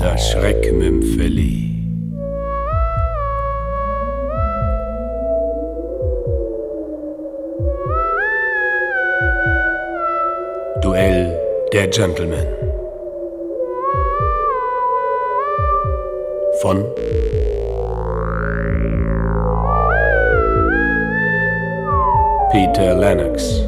Das Schreckmümpfeli. Duell der Gentlemen. Von Peter Lennox.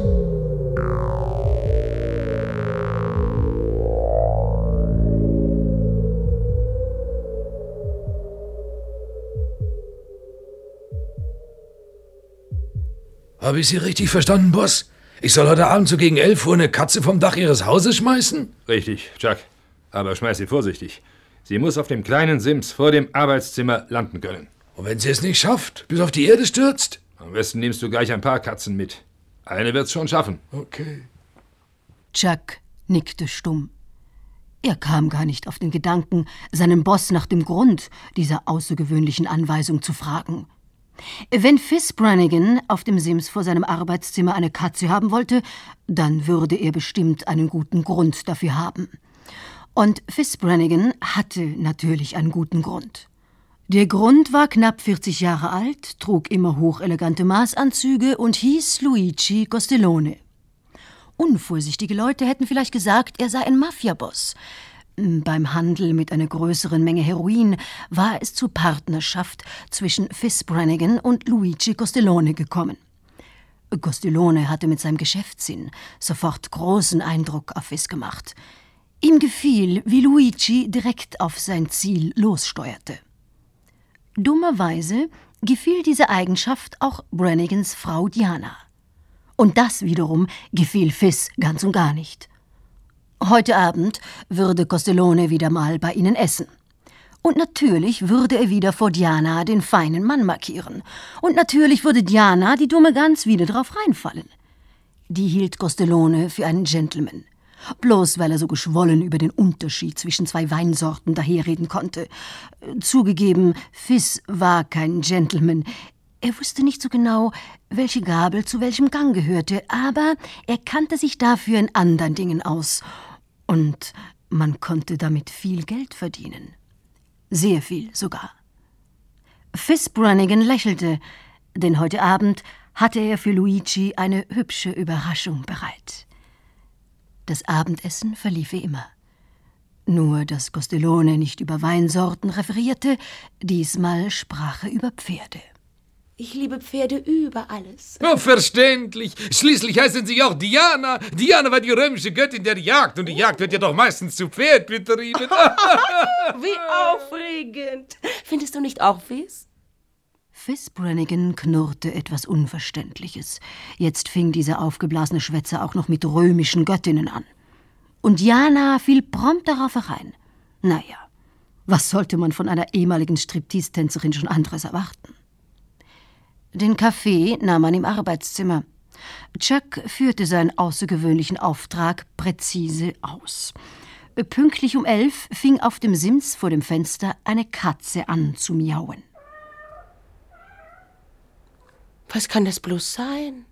Habe ich Sie richtig verstanden, Boss? Ich soll heute Abend so gegen 11 Uhr eine Katze vom Dach Ihres Hauses schmeißen? Richtig, Chuck. Aber schmeiß sie vorsichtig. Sie muss auf dem kleinen Sims vor dem Arbeitszimmer landen können. Und wenn sie es nicht schafft, bis auf die Erde stürzt? Am besten nimmst du gleich ein paar Katzen mit. Eine wird's schon schaffen. Okay. Chuck nickte stumm. Er kam gar nicht auf den Gedanken, seinen Boss nach dem Grund dieser außergewöhnlichen Anweisung zu fragen. Wenn Fizz Brannigan auf dem Sims vor seinem Arbeitszimmer eine Katze haben wollte, dann würde er bestimmt einen guten Grund dafür haben. Und Fizz Brannigan hatte natürlich einen guten Grund. Der Grund war knapp 40 Jahre alt, trug immer hochelegante Maßanzüge und hieß Luigi Costellone. Unvorsichtige Leute hätten vielleicht gesagt, er sei ein Mafiaboss. Beim Handel mit einer größeren Menge Heroin war es zur Partnerschaft zwischen Fizz Brannigan und Luigi Costellone gekommen. Costellone hatte mit seinem Geschäftssinn sofort großen Eindruck auf Fizz gemacht. Ihm gefiel, wie Luigi direkt auf sein Ziel lossteuerte. Dummerweise gefiel diese Eigenschaft auch Brannigans Frau Diana. Und das wiederum gefiel Fizz ganz und gar nicht. Heute Abend würde Costellone wieder mal bei ihnen essen. Und natürlich würde er wieder vor Diana den feinen Mann markieren. Und natürlich würde Diana, die dumme Gans, wieder drauf reinfallen. Die hielt Costellone für einen Gentleman. Bloß weil er so geschwollen über den Unterschied zwischen zwei Weinsorten daherreden konnte. Zugegeben, Fizz war kein Gentleman. Er wusste nicht so genau, welche Gabel zu welchem Gang gehörte, aber er kannte sich dafür in anderen Dingen aus. Und man konnte damit viel Geld verdienen. Sehr viel sogar. Fizz Brannigan lächelte, denn heute Abend hatte er für Luigi eine hübsche Überraschung bereit. Das Abendessen verlief wie immer. Nur, dass Costellone nicht über Weinsorten referierte, diesmal sprach er über Pferde. Ich liebe Pferde über alles. Oh, verständlich. Schließlich heißen sie auch Diana. Diana war die römische Göttin der Jagd und die Jagd wird ja doch meistens zu Pferd betrieben. Wie aufregend. Findest du nicht auch, Fizz? Fizz Brannigan knurrte etwas Unverständliches. Jetzt fing dieser aufgeblasene Schwätzer auch noch mit römischen Göttinnen an. Und Jana fiel prompt darauf herein. Naja, was sollte man von einer ehemaligen Striptease-Tänzerin schon anderes erwarten? Den Kaffee nahm man im Arbeitszimmer. Chuck führte seinen außergewöhnlichen Auftrag präzise aus. Pünktlich um elf fing auf dem Sims vor dem Fenster eine Katze an zu miauen. Was kann das bloß sein?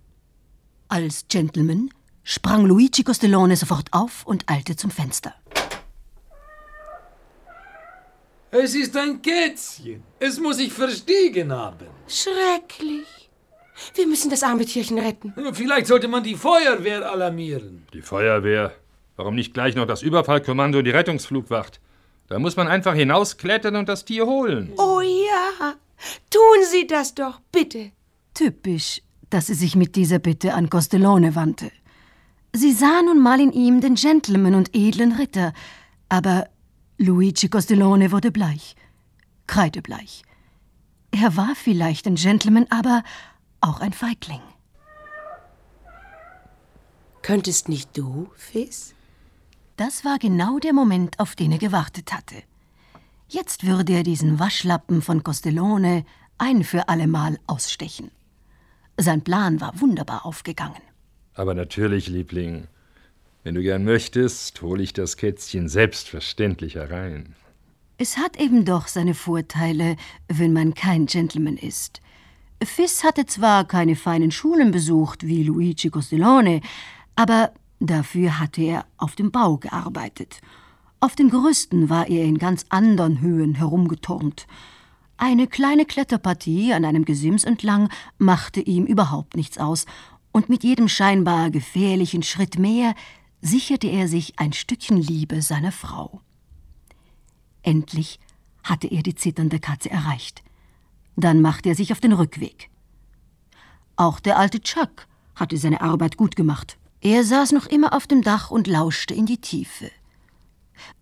Als Gentleman sprang Luigi Costellone sofort auf und eilte zum Fenster. Es ist ein Kätzchen. Es muss sich verstiegen haben. Schrecklich. Wir müssen das arme Tierchen retten. Vielleicht sollte man die Feuerwehr alarmieren. Die Feuerwehr. Warum nicht gleich noch das Überfallkommando und die Rettungsflugwacht? Da muss man einfach hinausklettern und das Tier holen. Oh ja. Tun Sie das doch, bitte. Typisch, dass sie sich mit dieser Bitte an Costellone wandte. Sie sah nun mal in ihm den Gentleman und edlen Ritter, aber Luigi Costellone wurde bleich, kreidebleich. Er war vielleicht ein Gentleman, aber auch ein Feigling. Könntest nicht du, Fizz? Das war genau der Moment, auf den er gewartet hatte. Jetzt würde er diesen Waschlappen von Costellone ein für allemal ausstechen. Sein Plan war wunderbar aufgegangen. Aber natürlich, Liebling, wenn du gern möchtest, hole ich das Kätzchen selbstverständlich herein. Es hat eben doch seine Vorteile, wenn man kein Gentleman ist. Fizz hatte zwar keine feinen Schulen besucht wie Luigi Costellone, aber dafür hatte er auf dem Bau gearbeitet. Auf den Gerüsten war er in ganz anderen Höhen herumgeturnt. Eine kleine Kletterpartie an einem Gesims entlang machte ihm überhaupt nichts aus, und mit jedem scheinbar gefährlichen Schritt mehr sicherte er sich ein Stückchen Liebe seiner Frau. Endlich hatte er die zitternde Katze erreicht. Dann machte er sich auf den Rückweg. Auch der alte Chuck hatte seine Arbeit gut gemacht. Er saß noch immer auf dem Dach und lauschte in die Tiefe.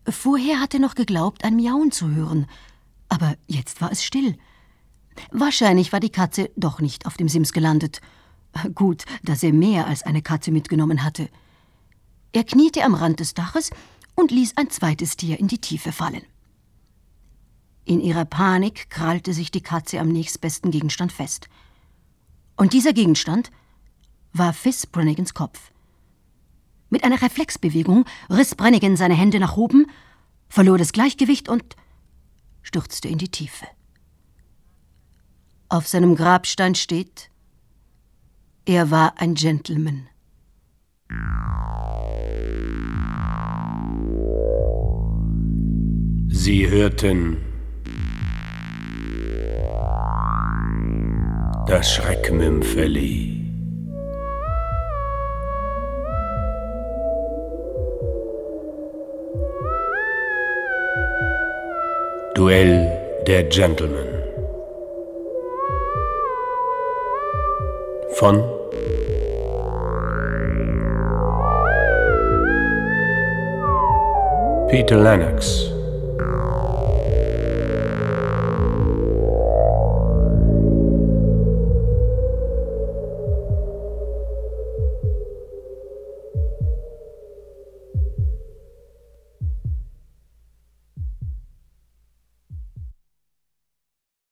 Vorher hatte er noch geglaubt, ein Miauen zu hören, aber jetzt war es still. Wahrscheinlich war die Katze doch nicht auf dem Sims gelandet. Gut, dass er mehr als eine Katze mitgenommen hatte. Er kniete am Rand des Daches und ließ ein zweites Tier in die Tiefe fallen. In ihrer Panik krallte sich die Katze am nächstbesten Gegenstand fest. Und dieser Gegenstand war Fizz Brannigans Kopf. Mit einer Reflexbewegung riss Brannigan seine Hände nach oben, verlor das Gleichgewicht und stürzte in die Tiefe. Auf seinem Grabstein steht, er war ein Gentleman. Sie hörten das Schreckmümpfeli. Duell der Gentlemen. Von Peter Lennox